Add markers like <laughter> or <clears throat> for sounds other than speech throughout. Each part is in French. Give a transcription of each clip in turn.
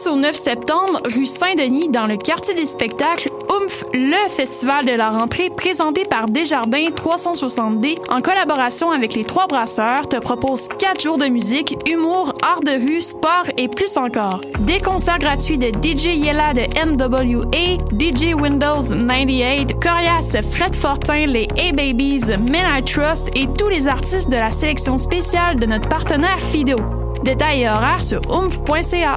6 au 9 septembre, rue Saint-Denis, dans le quartier des spectacles, Oomph, le festival de la rentrée présenté par Desjardins 360D en collaboration avec les Trois Brasseurs te propose 4 jours de musique, humour, art de rue, sport et plus encore. Des concerts gratuits de DJ Yella de NWA, DJ Windows 98, Corias, Fred Fortin, les A-Babies, Men I Trust et tous les artistes de la sélection spéciale de notre partenaire Fido. Détails et horaires sur oomph.ca.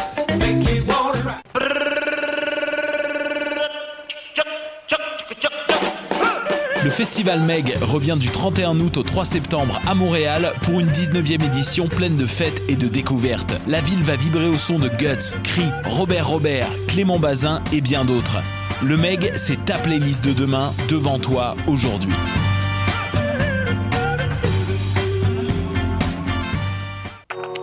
Le festival Meg revient du 31 août au 3 septembre à Montréal pour une 19e édition pleine de fêtes et de découvertes. La ville va vibrer au son de Guts, Cri, Robert Robert, Clément Bazin et bien d'autres. Le Meg, c'est ta playlist de demain devant toi aujourd'hui.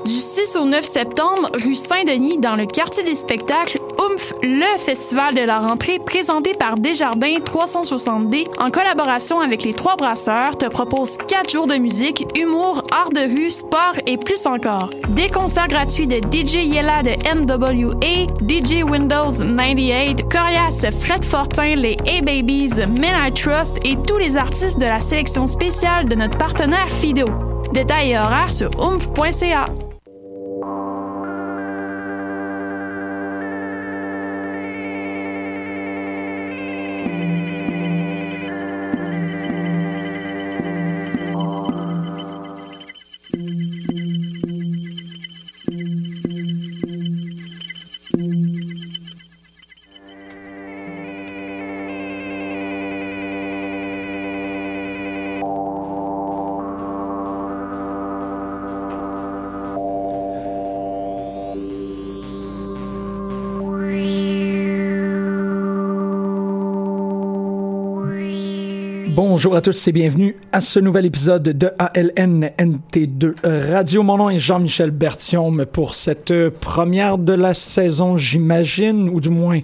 Du 6 au 9 septembre, rue Saint-Denis, dans le quartier des spectacles, le festival de la rentrée présenté par Desjardins 360D en collaboration avec les Trois Brasseurs te propose 4 jours de musique, humour, art de rue, sport et plus encore. Des concerts gratuits de DJ Yella de NWA, DJ Windows 98, Corias, Fred Fortin, les A-Babies, Men I Trust et tous les artistes de la sélection spéciale de notre partenaire Fido. Détails et horaires sur oomph.ca. Bonjour à tous et bienvenue à ce nouvel épisode de ALN NT2 Radio. Mon nom est Jean-Michel Bertium pour cette première de la saison, j'imagine, ou du moins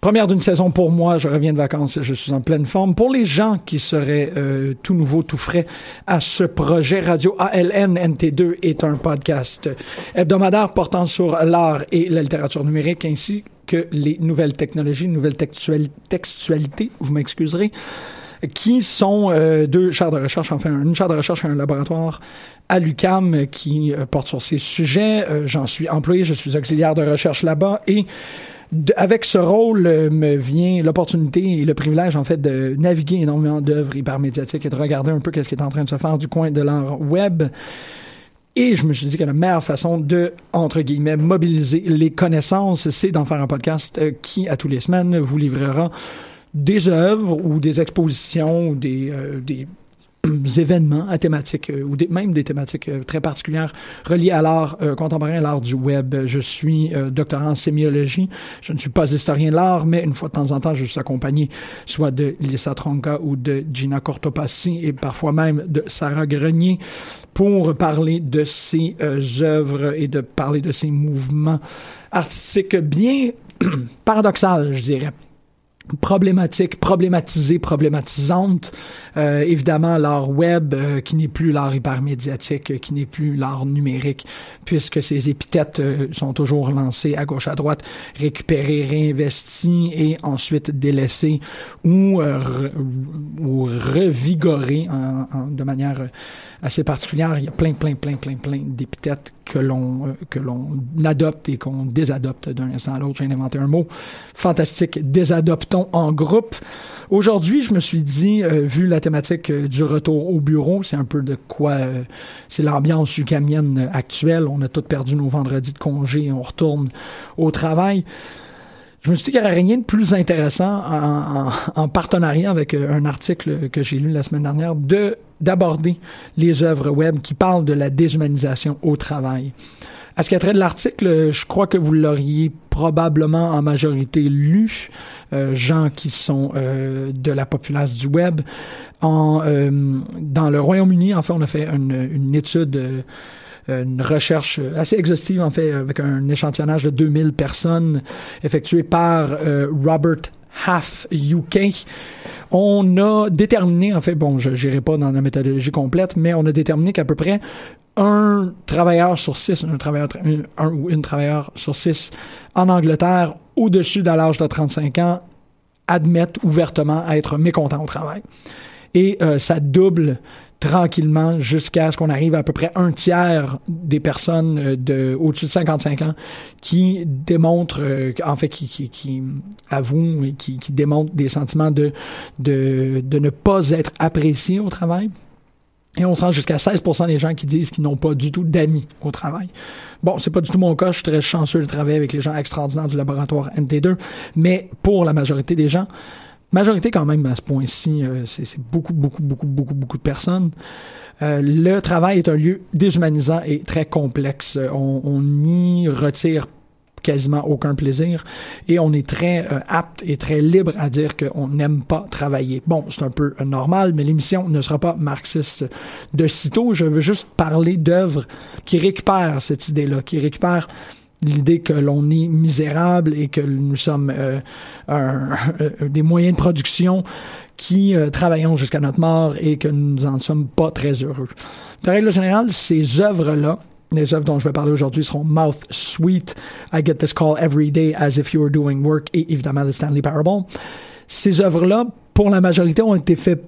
première d'une saison pour moi. Je reviens de vacances, je suis en pleine forme. Pour les gens qui seraient euh, tout nouveau, tout frais à ce projet, Radio ALN NT2 est un podcast hebdomadaire portant sur l'art et la littérature numérique ainsi que les nouvelles technologies, nouvelles textuali textualités, vous m'excuserez qui sont euh, deux chaires de recherche, enfin une chaire de recherche et un laboratoire à l'UCAM qui euh, porte sur ces sujets. Euh, J'en suis employé, je suis auxiliaire de recherche là-bas et avec ce rôle euh, me vient l'opportunité et le privilège en fait de naviguer énormément d'œuvres hypermédiatiques et de regarder un peu qu'est-ce qui est en train de se faire du coin de l'art web. Et je me suis dit que la meilleure façon de, entre guillemets, mobiliser les connaissances, c'est d'en faire un podcast qui, à tous les semaines, vous livrera des œuvres ou des expositions ou des, euh, <clears throat> événements à thématiques euh, ou même des thématiques euh, très particulières reliées à l'art contemporain, à l'art du web. Je suis doctorant en sémiologie. Je ne suis pas historien de l'art, mais une fois de temps en temps, je suis accompagné soit de Lisa Tronca ou de Gina Cortopassi et parfois même de Sarah Grenier pour parler de ces œuvres et de parler de ces mouvements artistiques bien <clears throat> paradoxal, je dirais. Problématique, problématisée, problématisante. Euh, évidemment, l'art web, euh, qui n'est plus l'art hypermédiatique, euh, qui n'est plus l'art numérique, puisque ces épithètes sont toujours lancées à gauche, à droite, récupérées, réinvesties et ensuite délaissées ou, ou revigorées de manière assez particulière. Il y a plein, plein, plein, plein, plein d'épithètes que l'on que l'on adopte et qu'on désadopte d'un instant à l'autre. J'ai inventé un mot fantastique. Désadoptons en groupe. Aujourd'hui, je me suis dit, vu la thématique euh, du retour au bureau. C'est un peu de quoi... Euh, c'est l'ambiance ukamienne actuelle. On a tous perdu nos vendredis de congé on retourne au travail. Je me suis dit qu'il n'y aurait rien de plus intéressant en, partenariat avec euh, un article que j'ai lu la semaine dernière de d'aborder les œuvres web qui parlent de la déshumanisation au travail. À ce qui a trait de l'article, je crois que vous l'auriez probablement en majorité lu, gens qui sont de la population du web. En, euh, dans le Royaume-Uni, en fait, on a fait une, une étude euh, une recherche assez exhaustive, en fait, avec un échantillonnage de 2000 personnes effectué par euh, Robert Half UK. On a déterminé, en fait, bon, je n'irai pas dans la méthodologie complète, mais on a déterminé qu'à peu près un travailleur sur six, un travailleur, un ou une travailleur sur six en Angleterre au-dessus de l'âge de 35 ans admettent ouvertement être mécontents au travail et euh, ça double tranquillement jusqu'à ce qu'on arrive à, peu près un tiers des personnes euh, de au-dessus de 55 ans qui démontrent euh, en fait qui, qui, qui avouent qui, qui démontrent des sentiments de, de de ne pas être appréciés au travail. Et on se rend jusqu'à 16% des gens qui disent qu'ils n'ont pas du tout d'amis au travail. Bon, c'est pas du tout mon cas. Je suis très chanceux de travailler avec les gens extraordinaires du laboratoire NT2. Mais pour la majorité des gens, majorité quand même à ce point-ci, euh, c'est beaucoup, beaucoup, beaucoup, beaucoup, beaucoup de personnes. Euh, le travail est un lieu déshumanisant et très complexe. On, n'y retire quasiment aucun plaisir et on est très euh, apte et très libre à dire qu'on n'aime pas travailler. Bon, c'est un peu normal, mais l'émission ne sera pas marxiste de sitôt. Je veux juste parler d'œuvres qui récupèrent cette idée-là, qui récupèrent l'idée que l'on est misérable et que nous sommes euh, des moyens de production qui euh, travaillons jusqu'à notre mort et que nous en sommes pas très heureux. De règle générale, ces œuvres-là, les œuvres dont je vais parler aujourd'hui seront Mouth Sweet, I Get This Call Every Day as If You Were Doing Work et évidemment The Stanley Parable. Ces œuvres-là, pour la majorité, ont été faites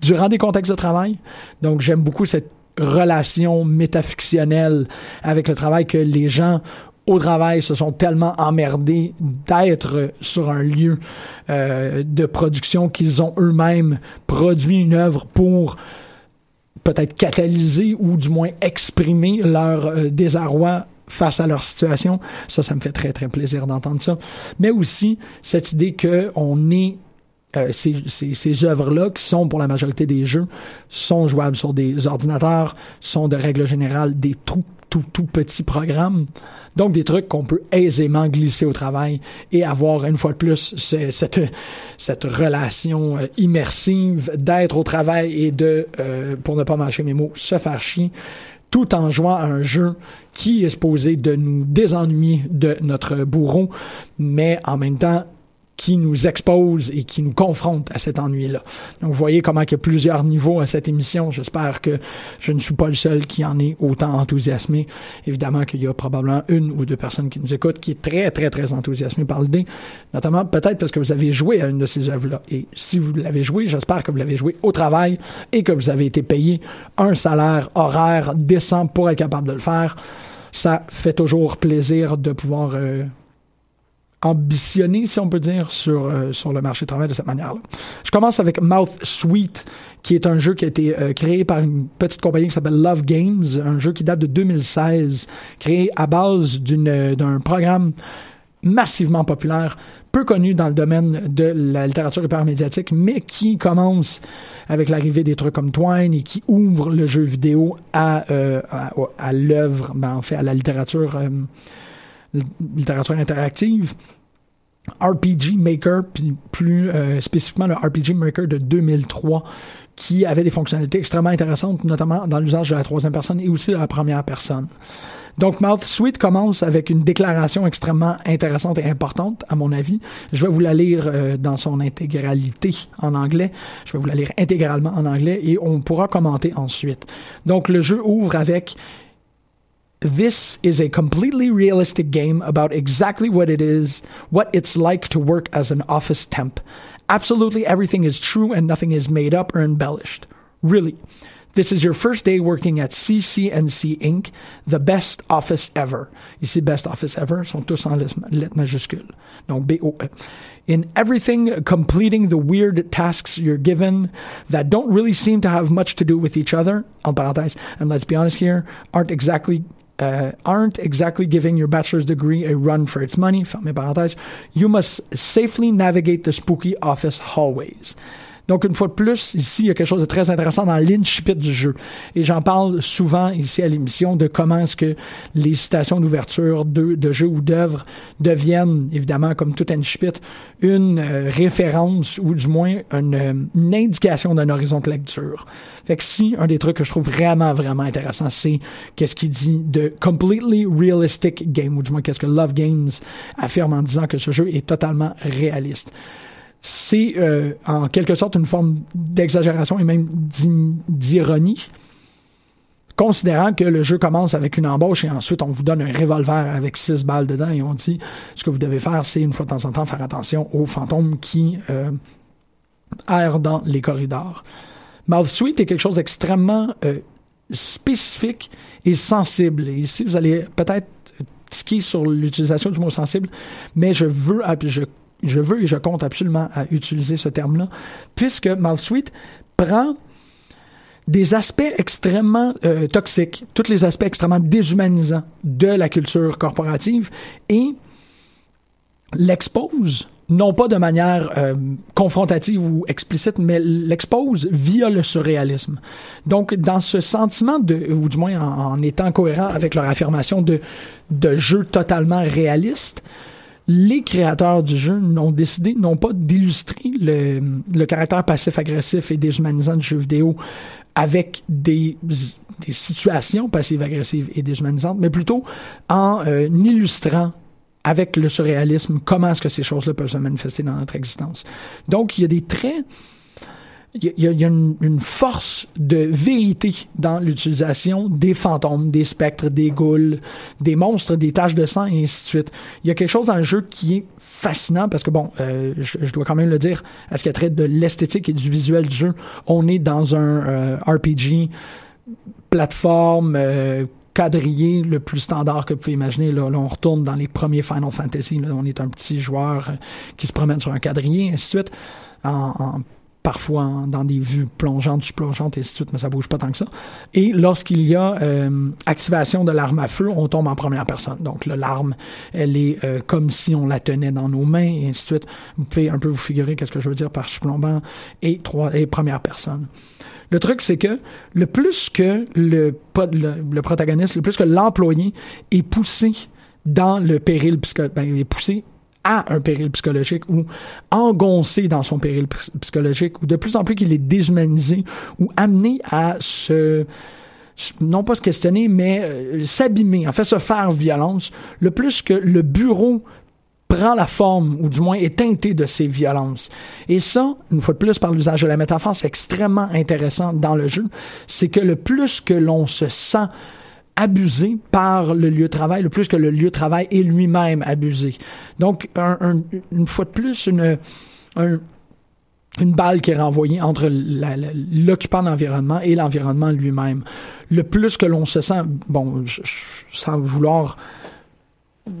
durant des contextes de travail. Donc j'aime beaucoup cette relation métafictionnelle avec le travail que les gens au travail se sont tellement emmerdés d'être sur un lieu euh, de production qu'ils ont eux-mêmes produit une œuvre pour peut-être catalyser ou du moins exprimer leur euh, désarroi face à leur situation. Ça, ça me fait très, très plaisir d'entendre ça. Mais aussi cette idée que on est euh, ces, ces, ces œuvres-là, qui sont pour la majorité des jeux, sont jouables sur des ordinateurs, sont de règle générale des tout, tout, tout petits programmes. Donc, des trucs qu'on peut aisément glisser au travail et avoir, une fois de plus, cette, cette relation euh, immersive d'être au travail et de, euh, pour ne pas mâcher mes mots, se faire chier tout en jouant à un jeu qui est supposé de nous désennuyer de notre bourreau, mais en même temps qui nous expose et qui nous confronte à cet ennui-là. Donc, vous voyez comment il y a plusieurs niveaux à cette émission. J'espère que je ne suis pas le seul qui en est autant enthousiasmé. Évidemment qu'il y a probablement une ou deux personnes qui nous écoutent qui est très, très, très enthousiasmée par le dé. Notamment, peut-être parce que vous avez joué à une de ces œuvres-là. Et si vous l'avez joué, j'espère que vous l'avez joué au travail et que vous avez été payé un salaire horaire décent pour être capable de le faire. Ça fait toujours plaisir de pouvoir euh, ambitionné, si on peut dire, sur, euh, sur le marché de travail de cette manière-là. Je commence avec Mouth Sweet, qui est un jeu qui a été euh, créé par une petite compagnie qui s'appelle Love Games, un jeu qui date de 2016, créé à base d'une, d'un programme massivement populaire, peu connu dans le domaine de la littérature hypermédiatique, mais qui commence avec l'arrivée des trucs comme Twine et qui ouvre le jeu vidéo à, euh, à, l'œuvre, ben, en fait, à la littérature littérature interactive. RPG Maker, puis plus euh, spécifiquement le RPG Maker de 2003, qui avait des fonctionnalités extrêmement intéressantes, notamment dans l'usage de la troisième personne et aussi de la première personne. Donc, Mouth Sweet commence avec une déclaration extrêmement intéressante et importante, à mon avis. Je vais vous la lire euh, dans son intégralité en anglais. Je vais vous la lire intégralement en anglais et on pourra commenter ensuite. Donc, le jeu ouvre avec This is a completely realistic game about exactly what it is, what it's like to work as an office temp. Absolutely everything is true and nothing is made up or embellished. Really. This is your first day working at CCNC Inc., the best office ever. Ici, best office ever sont tous en lettres majuscules. Donc, B-O-E. In everything, completing the weird tasks you're given that don't really seem to have much to do with each other, en parenthèse, and let's be honest here, aren't exactly uh, aren't exactly giving your bachelor's degree a run for its money, you must safely navigate the spooky office hallways. Donc, une fois de plus, ici, il y a quelque chose de très intéressant dans l'incipit du jeu. Et j'en parle souvent ici à l'émission de comment est-ce que les citations d'ouverture de, de jeux ou d'œuvres deviennent, évidemment, comme tout incipit, une euh, référence ou du moins une, euh, une indication d'un horizon de lecture. Fait que si, un des trucs que je trouve vraiment, vraiment intéressant, c'est qu'est-ce qu'il dit de completely realistic game, ou du moins qu'est-ce que Love Games affirme en disant que ce jeu est totalement réaliste c'est euh, en quelque sorte une forme d'exagération et même d'ironie, considérant que le jeu commence avec une embauche et ensuite on vous donne un revolver avec six balles dedans et on dit ce que vous devez faire, c'est une fois de temps en temps faire attention aux fantômes qui euh, errent dans les corridors. Mouth Suite est quelque chose d'extrêmement euh, spécifique et sensible. Ici, vous allez peut-être tiquer sur l'utilisation du mot sensible, mais je veux, je je veux et je compte absolument à utiliser ce terme-là, puisque Malsuite prend des aspects extrêmement euh, toxiques, tous les aspects extrêmement déshumanisants de la culture corporative et l'expose, non pas de manière euh, confrontative ou explicite, mais l'expose via le surréalisme. Donc, dans ce sentiment de, ou du moins en, étant cohérent avec leur affirmation de jeu totalement réaliste, les créateurs du jeu n'ont décidé non pas d'illustrer le, caractère passif-agressif et déshumanisant du jeu vidéo avec des, des situations passives-agressives et déshumanisantes, mais plutôt en euh, illustrant avec le surréalisme comment est-ce que ces choses-là peuvent se manifester dans notre existence. Donc, il y a des traits il y, a une, force de vérité dans l'utilisation des fantômes, des spectres, des ghouls, des monstres, des taches de sang et ainsi de suite. Il y a quelque chose dans le jeu qui est fascinant parce que bon, euh, je, dois quand même le dire, à ce qui a trait de l'esthétique et du visuel du jeu, on est dans un euh, RPG plateforme euh, quadrillé le plus standard que vous pouvez imaginer. Là, on retourne dans les premiers Final Fantasy. Là, on est un petit joueur euh, qui se promène sur un quadrillé, ainsi de suite, parfois dans des vues plongeantes, plongeantes et ainsi de suite, mais ça bouge pas tant que ça. Et lorsqu'il y a euh, activation de l'arme à feu, on tombe en première personne. Donc l'arme, elle est euh, comme si on la tenait dans nos mains et ainsi de suite. Vous pouvez un peu vous figurer qu'est-ce que je veux dire par supplombant et et première personne. Le truc, c'est que le plus que le, le, protagoniste, le plus que l'employé est poussé dans le péril psychologique, ben, il est poussé à un péril psychologique ou engoncé dans son péril psychologique ou de plus en plus qu'il est déshumanisé ou amené à se non pas se questionner, mais euh, s'abîmer, en fait se faire violence, le plus que le bureau prend la forme, ou du moins est teinté de ces violences. Et ça, une fois de plus, par l'usage de la métaphore, c'est extrêmement intéressant dans le jeu, c'est que le plus que l'on se sent abusé par le lieu de travail, le plus que le lieu de travail est lui-même abusé. Donc, un, un, une fois de plus, une, un, une balle qui est renvoyée entre l'occupant de l'environnement et l'environnement lui-même. Le plus que l'on se sent, bon, sans vouloir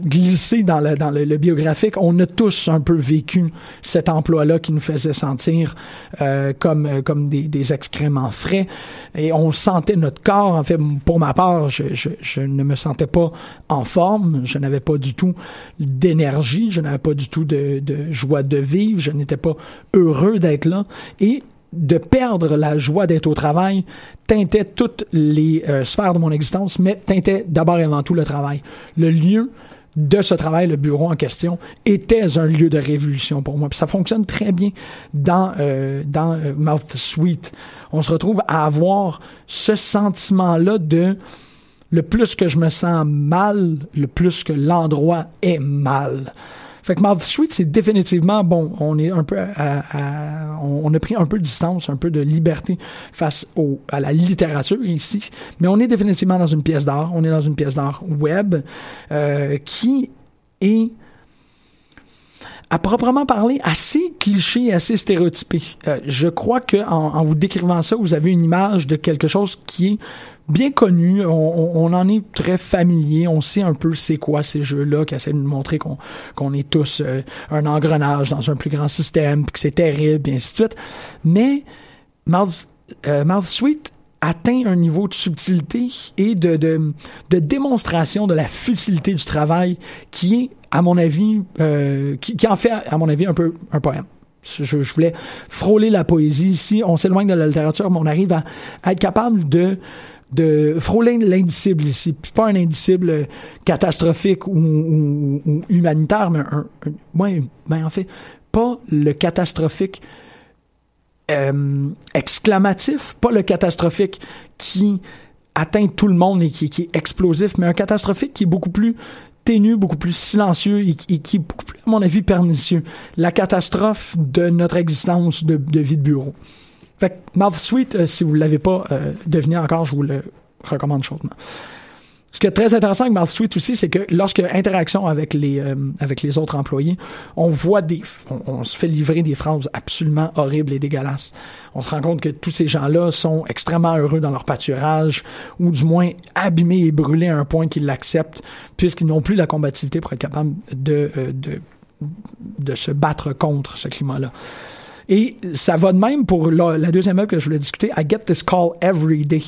glisser dans le, dans le, biographique, on a tous un peu vécu cet emploi-là qui nous faisait sentir euh, comme, euh, comme des, des, excréments frais. Et on sentait notre corps, en fait, pour ma part, je, ne me sentais pas en forme, je n'avais pas du tout d'énergie, je n'avais pas du tout de, de joie de vivre, je n'étais pas heureux d'être là. Et de perdre la joie d'être au travail teintait toutes les euh, sphères de mon existence, mais teintait d'abord et avant tout le travail. Le lieu de ce travail, le bureau en question, était un lieu de révolution pour moi. Ça fonctionne très bien dans, euh, dans euh, Mouth Suite. On se retrouve à avoir ce sentiment-là de le plus que je me sens mal, le plus que l'endroit est mal. Fait que Mouth Sweet, c'est définitivement bon. On est un peu on, a pris un peu de distance, un peu de liberté face au, à la littérature ici, mais on est définitivement dans une pièce d'art. On est dans une pièce d'art web euh, qui est à proprement parler, assez cliché, assez stéréotypé. Euh, je crois que en, vous décrivant ça, vous avez une image de quelque chose qui est bien connu. On, en est très familier. On sait un peu c'est quoi ces jeux-là qui essaient de nous montrer qu'on qu'on est tous euh, un engrenage dans un plus grand système, puis que c'est terrible, et ainsi de suite. Mais Mouth, euh, Sweet atteint un niveau de subtilité et de, de, démonstration de la futilité du travail qui est à mon avis, euh, qui, en fait, à mon avis, un peu un poème. Je, voulais frôler la poésie ici. On s'éloigne de la littérature, mais on arrive à, être capable de de frôler l'indicible ici. Pas un indicible catastrophique ou, humanitaire, mais un, un ben en fait, pas le catastrophique euh, exclamatif, pas le catastrophique qui atteint tout le monde et qui, est explosif, mais un catastrophique qui est beaucoup plus ténu, beaucoup plus silencieux et, qui est beaucoup plus, à mon avis, pernicieux. La catastrophe de notre existence de, vie de bureau. Fait que Mouth Sweet, euh, si vous ne l'avez pas euh, deviné encore, je vous le recommande chaudement. Ce qui est très intéressant avec Mouthsweet aussi, c'est que lorsque interaction avec les euh, avec les autres employés, on voit des, on, se fait livrer des phrases absolument horribles et dégueulasses. On se rend compte que tous ces gens-là sont extrêmement heureux dans leur pâturage, ou du moins abîmés et brûlés à un point qu'ils l'acceptent, puisqu'ils n'ont plus la combativité pour être capables de euh, de de se battre contre ce climat-là. Et ça va de même pour la, la deuxième œuvre que je voulais discuter, I Get This Call Every Day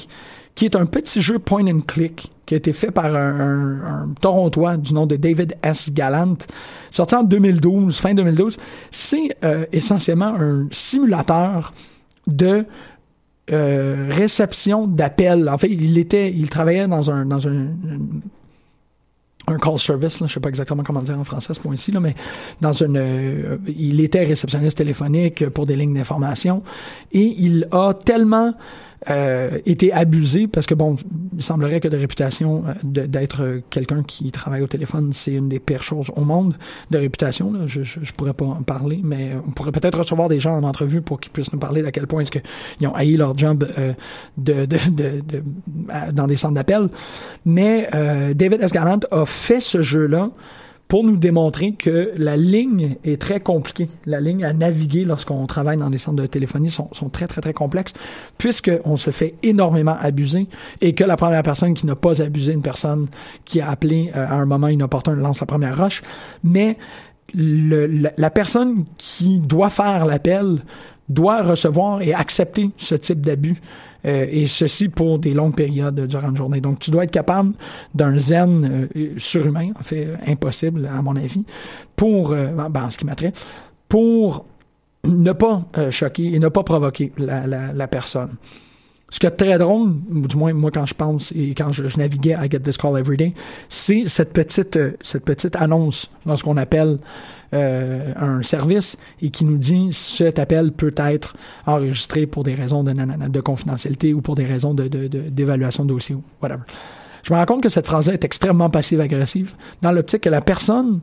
qui est un petit jeu point and click qui a été fait par un, Torontois du nom de David S. Gallant, sorti en 2012, fin 2012. C'est euh, essentiellement un simulateur de euh, réception d'appels. En fait, il était, il travaillait dans un dans un, un call service, là, je sais pas exactement comment dire en français ce point-ci, mais dans une, euh, il était réceptionniste téléphonique pour des lignes d'information et il a tellement euh, été abusé parce que bon, il semblerait que de réputation euh, d'être quelqu'un qui travaille au téléphone, c'est une des pires choses au monde de réputation. Là. Je, je, pourrais pas en parler, mais on pourrait peut-être recevoir des gens en entrevue pour qu'ils puissent nous parler d'à quel point est-ce qu'ils ont haï leur job euh, de, de, de, de, dans des centres d'appel. Mais euh, David S. a fait ce jeu-là pour nous démontrer que la ligne est très compliquée. La ligne à naviguer lorsqu'on travaille dans des centres de téléphonie sont, sont très, très, très complexes, puisqu'on se fait énormément abuser et que la première personne qui n'a pas abusé une personne qui a appelé euh, à un moment inopportun lance la première roche. Mais le, la, personne qui doit faire l'appel doit recevoir et accepter ce type d'abus. Euh, et ceci pour des longues périodes durant une journée. Donc, tu dois être capable d'un zen euh, surhumain, en fait, impossible, à mon avis, pour, euh, ben, en ce qui m'attrait, pour ne pas choquer et ne pas provoquer la, la, personne. Ce qui est très drôle, du moins moi quand je pense et quand je, naviguais à Get This Call Every Day, c'est cette petite cette petite annonce lorsqu'on appelle euh, un service et qui nous dit cet appel peut être enregistré pour des raisons de, de confidentialité ou pour des raisons de, d'évaluation de, dossier ou whatever. Je me rends compte que cette phrase-là est extrêmement passive-agressive dans l'optique que la personne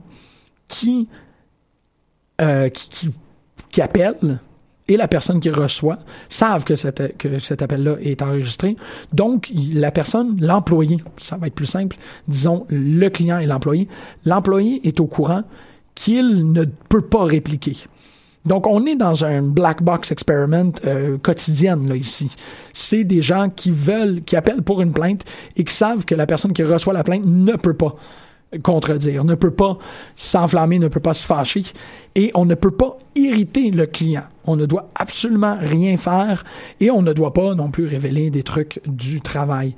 qui, euh, qui, qui, appelle et la personne qui reçoit savent que, cette, que cet appel-là est enregistré. Donc, la personne, l'employé, ça va être plus simple, disons le client et l'employé, l'employé est au courant qu'il ne peut pas répliquer. Donc, on est dans un black box experiment euh, quotidienne là ici. C'est des gens qui veulent, qui appellent pour une plainte et qui savent que la personne qui reçoit la plainte ne peut pas contredire, ne peut pas s'enflammer, ne peut pas se fâcher et on ne peut pas irriter le client. On ne doit absolument rien faire et on ne doit pas non plus révéler des trucs du travail.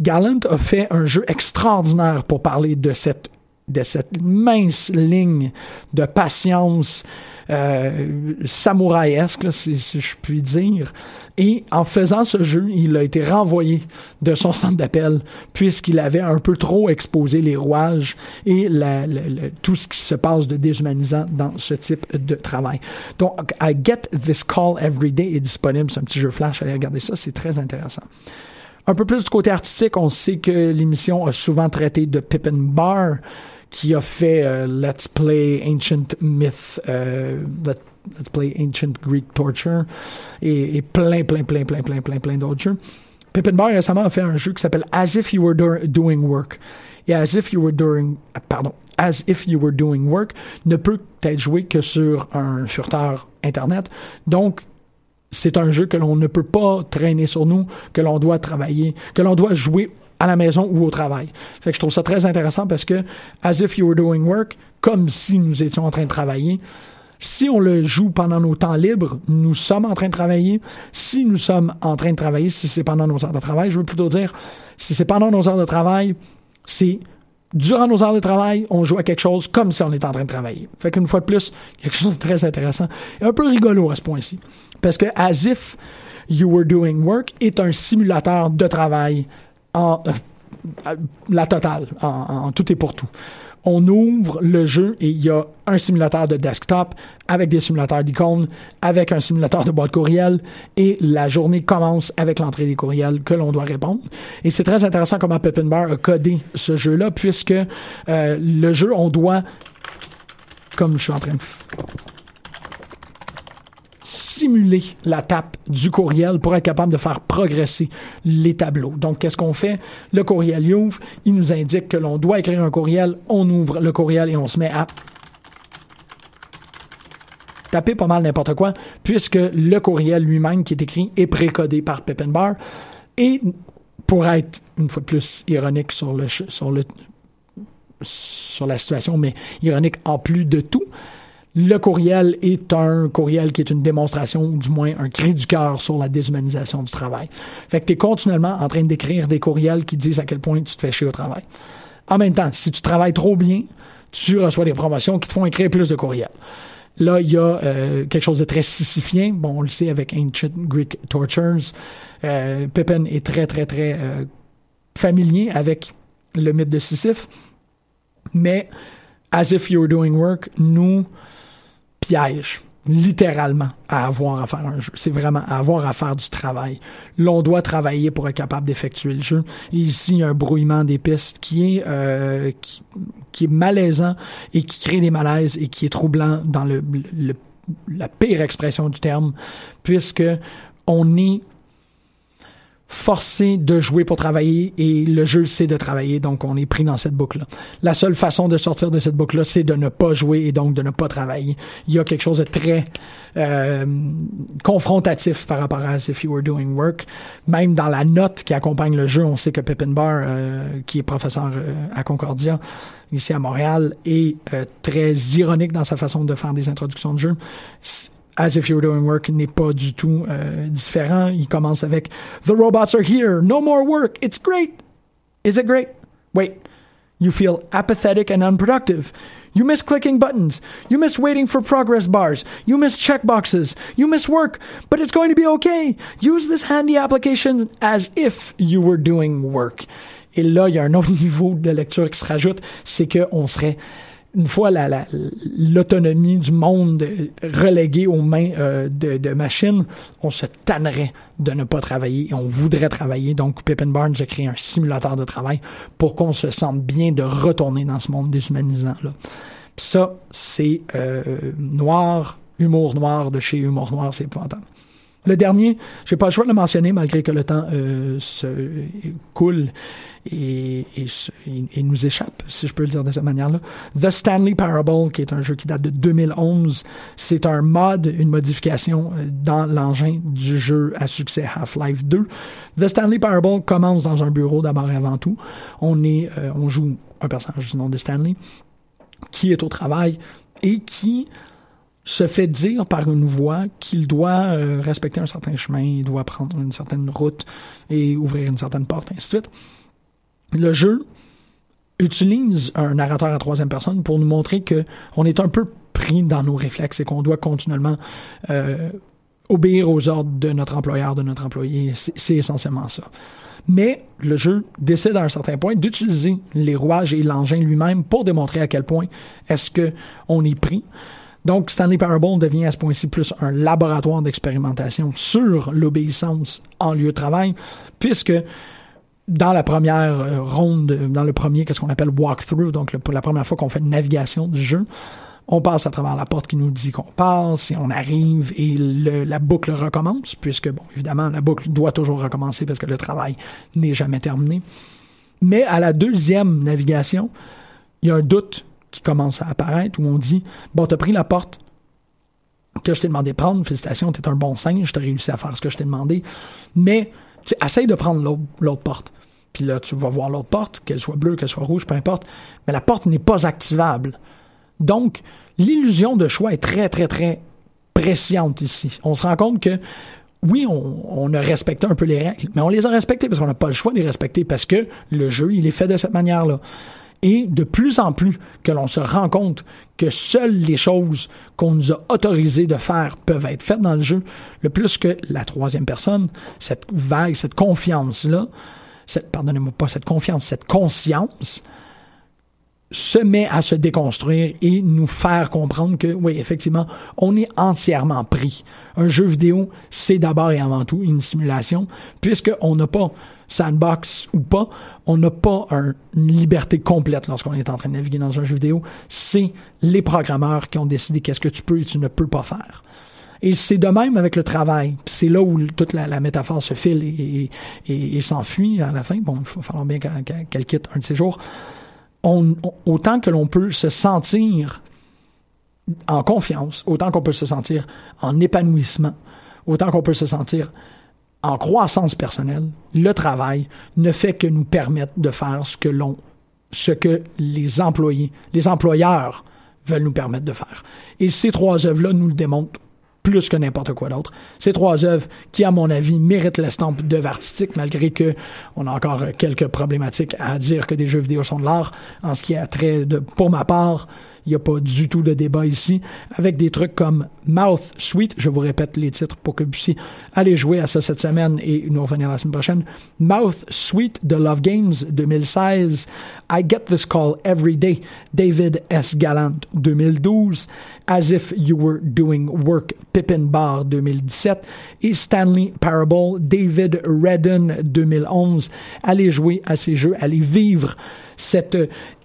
Gallant a fait un jeu extraordinaire pour parler de cette de cette mince ligne de patience euh, samouraïesque, si, je puis dire. Et en faisant ce jeu, il a été renvoyé de son centre d'appel puisqu'il avait un peu trop exposé les rouages et tout ce qui se passe de déshumanisant dans ce type de travail. Donc, I Get This Call Every Day est disponible. C'est un petit jeu flash. Allez regarder ça, c'est très intéressant. Un peu plus du côté artistique, on sait que l'émission a souvent traité de Pippin Bar, qui a fait euh, Let's Play Ancient Myth, euh, Let's Play Ancient Greek Torture, et, plein, plein, plein, plein, plein, plein, plein d'autres jeux. Pippin Bar récemment a fait un jeu qui s'appelle As If You Were Doing Work. Et As If You Were Doing, pardon, As If You Were Doing Work ne peut être joué que sur un furteur Internet. Donc, c'est un jeu que l'on ne peut pas traîner sur nous, que l'on doit travailler, que l'on doit jouer à la maison ou au travail. Fait que je trouve ça très intéressant parce que as if you were doing work, comme si nous étions en train de travailler. Si on le joue pendant nos temps libres, nous sommes en train de travailler. Si nous sommes en train de travailler, si c'est pendant nos heures de travail, je veux plutôt dire, si c'est pendant nos heures de travail, c'est durant nos heures de travail, on joue à quelque chose comme si on était en train de travailler. Fait qu'une fois de plus, quelque chose de très intéressant et un peu rigolo à ce point-ci. Parce que As If You Were Doing Work est un simulateur de travail en euh, la totale, en, tout et pour tout. On ouvre le jeu et il y a un simulateur de desktop avec des simulateurs d'icônes, avec un simulateur de boîte courriel et la journée commence avec l'entrée des courriels que l'on doit répondre. Et c'est très intéressant comment Pepin Bar a codé ce jeu-là puisque euh, le jeu, on doit, comme je suis en train de simuler la tape du courriel pour être capable de faire progresser les tableaux. Donc, qu'est-ce qu'on fait? Le courriel y ouvre, il nous indique que l'on doit écrire un courriel, on ouvre le courriel et on se met à taper pas mal n'importe quoi, puisque le courriel lui-même qui est écrit est précodé par Pepin Bar. Et pour être, une fois de plus, ironique sur le, sur le, sur la situation, mais ironique en plus de tout, le courriel est un courriel qui est une démonstration, ou du moins un cri du cœur sur la déshumanisation du travail. Fait que tu es continuellement en train d'écrire des courriels qui disent à quel point tu te fais chier au travail. En même temps, si tu travailles trop bien, tu reçois des promotions qui te font écrire plus de courriels. Là, il y a euh, quelque chose de très sisyphien. Bon, on le sait avec Ancient Greek Tortures. Euh, est très, très, très euh, familier avec le mythe de Sisyphe. Mais, as if you were doing work, nous piège littéralement à avoir à faire un jeu. C'est vraiment à avoir à faire du travail. L'on doit travailler pour être capable d'effectuer le jeu. Et ici, il y a un brouillement des pistes qui est euh, qui, qui, est malaisant et qui crée des malaises et qui est troublant dans le, le la pire expression du terme, puisque on est forcé de jouer pour travailler et le jeu c'est de travailler donc on est pris dans cette boucle là. La seule façon de sortir de cette boucle là c'est de ne pas jouer et donc de ne pas travailler. Il y a quelque chose de très euh, confrontatif par rapport à If You Were Doing Work. Même dans la note qui accompagne le jeu, on sait que Pippin Bar, euh, qui est professeur euh, à Concordia, ici à Montréal, est euh, très ironique dans sa façon de faire des introductions de jeu As If You Were Doing Work n'est pas du tout euh, différent. Il commence avec The robots are here. No more work. It's great. Is it great? Wait. You feel apathetic and unproductive. You miss clicking buttons. You miss waiting for progress bars. You miss checkboxes. You miss work. But it's going to be okay. Use this handy application as if you were doing work. Et là, il y a un autre <laughs> niveau de lecture qui se rajoute, c'est qu'on serait une fois l'autonomie du monde reléguée aux mains euh, de, de, machines, on se tannerait de ne pas travailler et on voudrait travailler. Donc, Pippin Barnes a créé un simulateur de travail pour qu'on se sente bien de retourner dans ce monde déshumanisant. Là. ça, c'est euh, noir, humour noir de chez Humour Noir, c'est épouvantable. Le dernier, j'ai pas le choix de le mentionner malgré que le temps euh, se coule et, et, et, nous échappe, si je peux le dire de cette manière-là. The Stanley Parable, qui est un jeu qui date de 2011, c'est un mod, une modification euh, dans l'engin du jeu à succès Half-Life 2. The Stanley Parable commence dans un bureau d'abord et avant tout. On est, euh, on joue un personnage du nom de Stanley qui est au travail et qui se fait dire par une voix qu'il doit euh, respecter un certain chemin, il doit prendre une certaine route et ouvrir une certaine porte, ainsi de suite. Le jeu utilise un narrateur à troisième personne pour nous montrer que on est un peu pris dans nos réflexes et qu'on doit continuellement euh, obéir aux ordres de notre employeur, de notre employé. C'est essentiellement ça. Mais le jeu décide à un certain point d'utiliser les rouages et l'engin lui-même pour démontrer à quel point est-ce que on est pris Donc, Stanley Parable devient à ce point-ci plus un laboratoire d'expérimentation sur l'obéissance en lieu de travail, puisque dans la première euh, ronde, dans le premier, qu'est-ce qu'on appelle walkthrough, donc pour la première fois qu'on fait une navigation du jeu, on passe à travers la porte qui nous dit qu'on passe et on arrive et la boucle recommence, puisque, bon, évidemment, la boucle doit toujours recommencer parce que le travail n'est jamais terminé. Mais à la deuxième navigation, il y a un doute qui commence à apparaître où on dit Bon, t'as pris la porte que je t'ai demandé de prendre, félicitations, t'es un bon singe, t'as réussi à faire ce que je t'ai demandé, mais tu essaye de prendre l'autre porte. Puis là, tu vas voir l'autre porte, qu'elle soit bleue, qu'elle soit rouge, peu importe, mais la porte n'est pas activable. Donc, l'illusion de choix est très, très, très pressiante ici. On se rend compte que oui, on, a respecté un peu les règles, mais on les a respectées parce qu'on n'a pas le choix de les respecter parce que le jeu, il est fait de cette manière-là. Et de plus en plus que l'on se rend compte que seules les choses qu'on nous a autorisé de faire peuvent être faites dans le jeu, le plus que la troisième personne, cette vague, cette confiance-là, cette, pardonnez-moi pas, cette confiance, cette conscience, se met à se déconstruire et nous faire comprendre que, oui, effectivement, on est entièrement pris. Un jeu vidéo, c'est d'abord et avant tout une simulation, puisqu'on n'a pas sandbox ou pas, on n'a pas une liberté complète lorsqu'on est en train de naviguer dans un jeu vidéo. C'est les programmeurs qui ont décidé qu'est-ce que tu peux et tu ne peux pas faire. Et c'est de même avec le travail. C'est là où toute la, métaphore se file et, s'enfuit à la fin. Bon, il faut falloir bien qu'elle quitte un de ces jours. Autant que l'on peut se sentir en confiance, autant qu'on peut se sentir en épanouissement, autant qu'on peut se sentir en croissance personnelle, le travail ne fait que nous permettre de faire ce que l'on, ce que les employés, les employeurs veulent nous permettre de faire. Et ces trois œuvres-là nous le démontrent plus que n'importe quoi d'autre. Ces trois œuvres qui, à mon avis, méritent l'estampe d'œuvre artistique, malgré que on a encore quelques problématiques à dire que des jeux vidéo sont de l'art. En ce qui a trait de, pour ma part, il n'y a pas du tout de débat ici, avec des trucs comme Mouth Sweet, je vous répète les titres pour que vous puissiez aller jouer à ça cette semaine et nous revenir la semaine prochaine. Mouth Sweet de Love Games 2016, I Get This Call Every Day, David S. Gallant 2012, As If You Were Doing Work, Pippin Bar 2017 et Stanley Parable, David Redden 2011. Allez jouer à ces jeux, allez vivre cette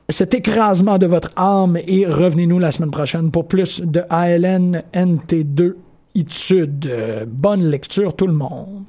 cet écrasement de votre âme et revenez-nous la semaine prochaine pour plus de ALN NT2 études. Bonne lecture tout le monde.